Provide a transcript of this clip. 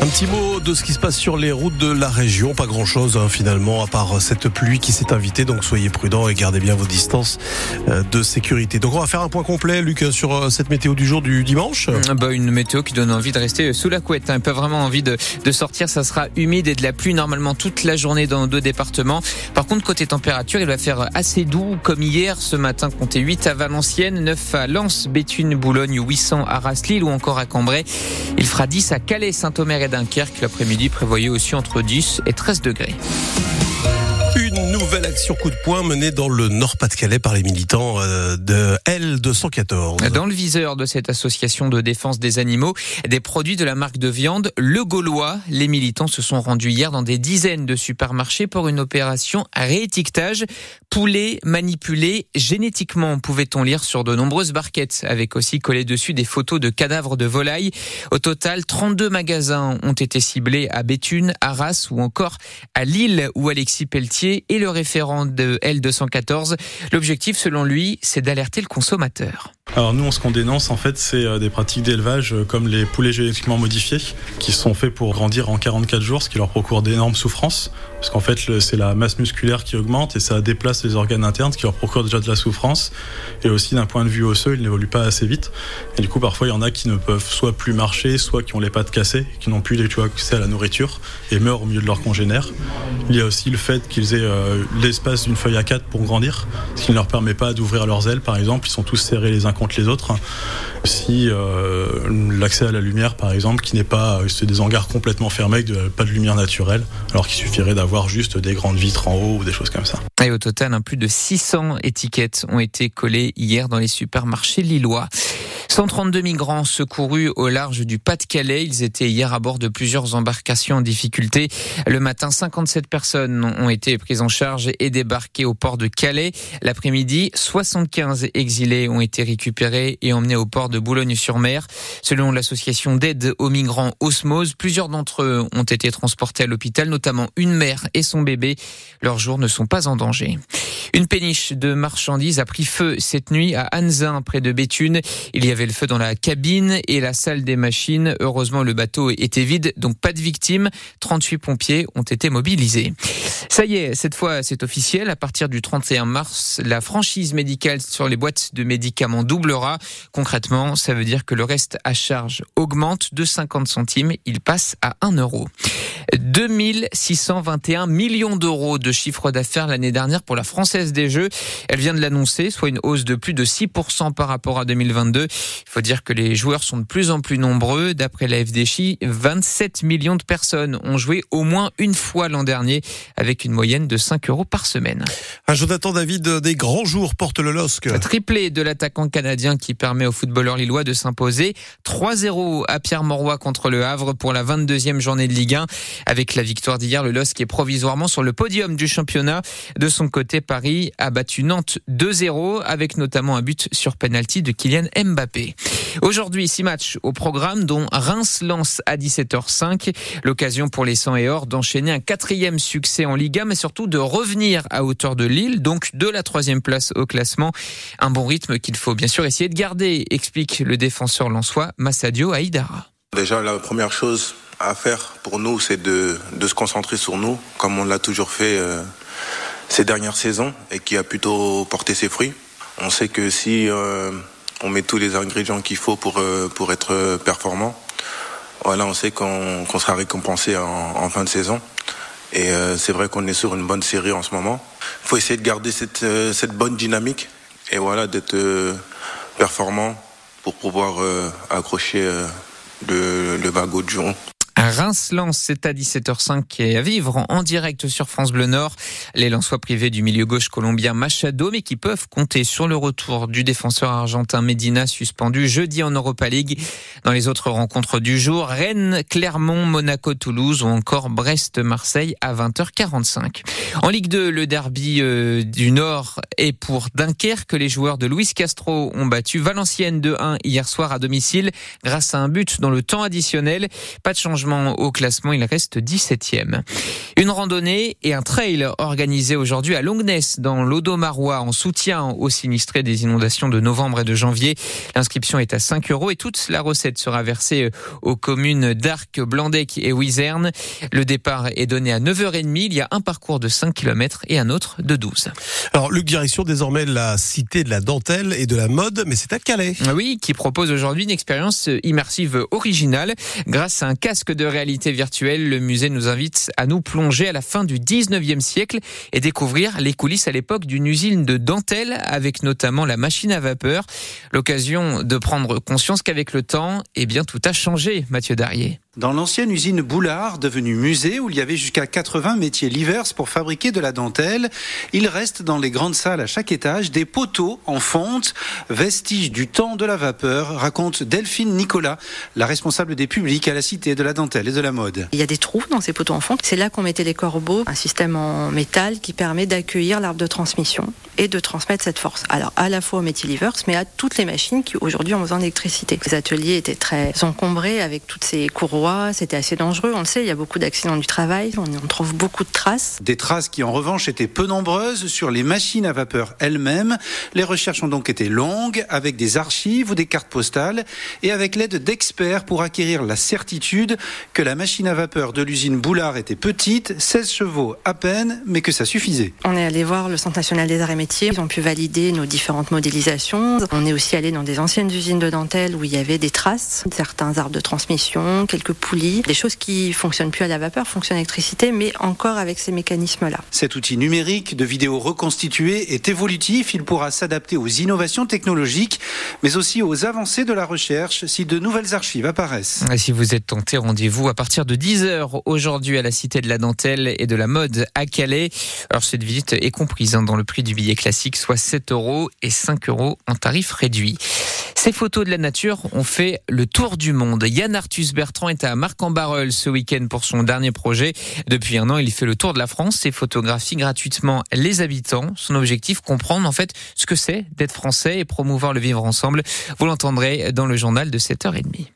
Un petit mot de ce qui se passe sur les routes de la région. Pas grand chose hein, finalement, à part cette pluie qui s'est invitée. Donc soyez prudents et gardez bien vos distances euh, de sécurité. Donc on va faire un point complet, Luc, sur euh, cette météo du jour du dimanche. Bah, une météo qui donne envie de rester sous la couette. Hein. Pas vraiment envie de, de sortir. Ça sera humide et de la pluie normalement toute la journée dans deux départements. Par contre, côté température, il va faire assez doux comme hier. Ce matin, comptez 8 à Valenciennes, 9 à Lens, Béthune, Boulogne, 800 à Raslil ou encore à Cambrai. Il fera 10 à Calais, Saint-Omer et Dunkerque. L'après-midi prévoyait aussi entre 10 et 13 degrés. Action coup de poing menée dans le Nord-Pas-de-Calais par les militants euh, de L214. Dans le viseur de cette association de défense des animaux, des produits de la marque de viande Le Gaulois. Les militants se sont rendus hier dans des dizaines de supermarchés pour une opération à réétiquetage. Poulet manipulé génétiquement, pouvait-on lire sur de nombreuses barquettes, avec aussi collé dessus des photos de cadavres de volailles. Au total, 32 magasins ont été ciblés à Béthune, Arras ou encore à Lille, où Alexis Pelletier et le référent de L214. L'objectif, selon lui, c'est d'alerter le consommateur. Alors nous, ce qu'on dénonce, en fait, c'est euh, des pratiques d'élevage euh, comme les poulets génétiquement modifiés, qui sont faits pour grandir en 44 jours, ce qui leur procure d'énormes souffrances, parce qu'en fait, c'est la masse musculaire qui augmente et ça déplace les organes internes, ce qui leur procure déjà de la souffrance. Et aussi, d'un point de vue osseux, ils n'évoluent pas assez vite. Et du coup, parfois, il y en a qui ne peuvent soit plus marcher, soit qui ont les pattes cassées, qui n'ont plus tu vois, accès à la nourriture et meurent au milieu de leurs congénères. Il y a aussi le fait qu'ils aient euh, l'espace d'une feuille à 4 pour grandir, ce qui ne leur permet pas d'ouvrir leurs ailes, par exemple. Ils sont tous serrés les uns contre les autres. Si euh, l'accès à la lumière, par exemple, qui n'est pas, c'est des hangars complètement fermés, pas de lumière naturelle, alors qu'il suffirait d'avoir juste des grandes vitres en haut ou des choses comme ça. Et au total, plus de 600 étiquettes ont été collées hier dans les supermarchés lillois. 132 migrants secourus au large du Pas-de-Calais. Ils étaient hier à bord de plusieurs embarcations en difficulté. Le matin, 57 personnes ont été prises en charge et débarquées au port de Calais. L'après-midi, 75 exilés ont été récupérés et emmenés au port de Boulogne-sur-Mer. Selon l'association d'aide aux migrants Osmose, plusieurs d'entre eux ont été transportés à l'hôpital, notamment une mère et son bébé. Leurs jours ne sont pas en danger. Une péniche de marchandises a pris feu cette nuit à Anzin, près de Béthune. Il y avait le feu dans la cabine et la salle des machines. Heureusement, le bateau était vide, donc pas de victimes. 38 pompiers ont été mobilisés. Ça y est, cette fois, c'est officiel. À partir du 31 mars, la franchise médicale sur les boîtes de médicaments doublera. Concrètement, ça veut dire que le reste à charge augmente de 50 centimes. Il passe à 1 euro. 2621 millions d'euros de chiffre d'affaires l'année dernière pour la Française des Jeux. Elle vient de l'annoncer, soit une hausse de plus de 6% par rapport à 2022. Il faut dire que les joueurs sont de plus en plus nombreux. D'après la FDJ, 27 millions de personnes ont joué au moins une fois l'an dernier, avec une moyenne de 5 euros par semaine. Un Jonathan David des grands jours porte le LOSC. Un triplé de l'attaquant canadien qui permet au footballeur lillois de s'imposer 3-0 à Pierre Mauroy contre le Havre pour la 22e journée de Ligue 1. Avec la victoire d'hier, le LOSC est provisoirement sur le podium du championnat. De son côté, Paris a battu Nantes 2-0 avec notamment un but sur penalty de Kylian Mbappé. Aujourd'hui, six matchs au programme dont Reims lance à 17h05. L'occasion pour les 100 et or d'enchaîner un quatrième succès en Liga, mais surtout de revenir à hauteur de Lille, donc de la troisième place au classement. Un bon rythme qu'il faut bien sûr essayer de garder, explique le défenseur lançois Massadio Aïdara. Déjà, la première chose à faire pour nous, c'est de, de, se concentrer sur nous, comme on l'a toujours fait euh, ces dernières saisons et qui a plutôt porté ses fruits. On sait que si euh, on met tous les ingrédients qu'il faut pour, euh, pour être performant, voilà, on sait qu'on qu sera récompensé en, fin de saison. Et euh, c'est vrai qu'on est sur une bonne série en ce moment. Il faut essayer de garder cette, euh, cette bonne dynamique et voilà, d'être performant pour pouvoir accrocher le, le wagon de jour. Reims-Lens, c'est à 17h05 qui est à vivre en direct sur France Bleu Nord. Les Lensois privés du milieu gauche colombien Machado, mais qui peuvent compter sur le retour du défenseur argentin Medina suspendu jeudi en Europa League. Dans les autres rencontres du jour, Rennes, Clermont, Monaco, Toulouse ou encore Brest-Marseille à 20h45. En Ligue 2, le derby euh, du Nord est pour Dunkerque. Les joueurs de Luis Castro ont battu Valenciennes 2-1 hier soir à domicile grâce à un but dans le temps additionnel. Pas de changement au classement, il reste 17e. Une randonnée et un trail organisé aujourd'hui à Longness dans l'Odomarois en soutien aux sinistrés des inondations de novembre et de janvier. L'inscription est à 5 euros et toute la recette sera versée aux communes d'Arc, Blandec et Wizerne. Le départ est donné à 9h30. Il y a un parcours de 5 km et un autre de 12. Alors, Luc Direction, désormais la cité de la dentelle et de la mode, mais c'est à Calais. Oui, qui propose aujourd'hui une expérience immersive originale. Grâce à un casque de réalité virtuelle, le musée nous invite à nous plonger à la fin du 19e siècle et découvrir les coulisses à l'époque d'une usine de dentelle avec notamment la machine à vapeur. L'occasion de prendre conscience qu'avec le temps, eh bien, tout a changé, Mathieu Darrier. Dans l'ancienne usine Boulard, devenue musée, où il y avait jusqu'à 80 métiers livers pour fabriquer de la dentelle, il reste dans les grandes salles à chaque étage des poteaux en fonte, vestiges du temps de la vapeur, raconte Delphine Nicolas, la responsable des publics à la Cité de la dentelle et de la mode. Il y a des trous dans ces poteaux en fonte. C'est là qu'on mettait les corbeaux, un système en métal qui permet d'accueillir l'arbre de transmission et de transmettre cette force. Alors à la fois aux métiers livers, mais à toutes les machines qui aujourd'hui ont besoin d'électricité. Les ateliers étaient très encombrés avec toutes ces courroies c'était assez dangereux, on le sait, il y a beaucoup d'accidents du travail, on, trouve beaucoup de traces. Des traces qui en revanche étaient peu nombreuses sur les machines à vapeur elles-mêmes. Les recherches ont donc été longues, avec des archives ou des cartes postales, et avec l'aide d'experts pour acquérir la certitude que la machine à vapeur de l'usine Boulard était petite, 16 chevaux à peine, mais que ça suffisait. On est allé voir le Centre national des arts et métiers, ils ont pu valider nos différentes modélisations. On est aussi allé dans des anciennes usines de dentelle où il y avait des traces, certains arbres de transmission, quelques poulies, des choses qui fonctionnent plus à la vapeur, fonctionnent à l'électricité, mais encore avec ces mécanismes-là. Cet outil numérique de vidéo reconstituée est évolutif. Il pourra s'adapter aux innovations technologiques, mais aussi aux avancées de la recherche si de nouvelles archives apparaissent. Et si vous êtes tenté, rendez-vous à partir de 10h aujourd'hui à la Cité de la Dentelle et de la Mode à Calais. Alors cette visite est comprise hein, dans le prix du billet classique, soit 7 euros et 5 euros en tarif réduit. Ces photos de la nature ont fait le tour du monde. Yann Arthus Bertrand est à Marc-en-Barœul ce week-end pour son dernier projet. Depuis un an, il fait le tour de la France et photographie gratuitement les habitants. Son objectif, comprendre en fait ce que c'est d'être français et promouvoir le vivre ensemble. Vous l'entendrez dans le journal de 7h30.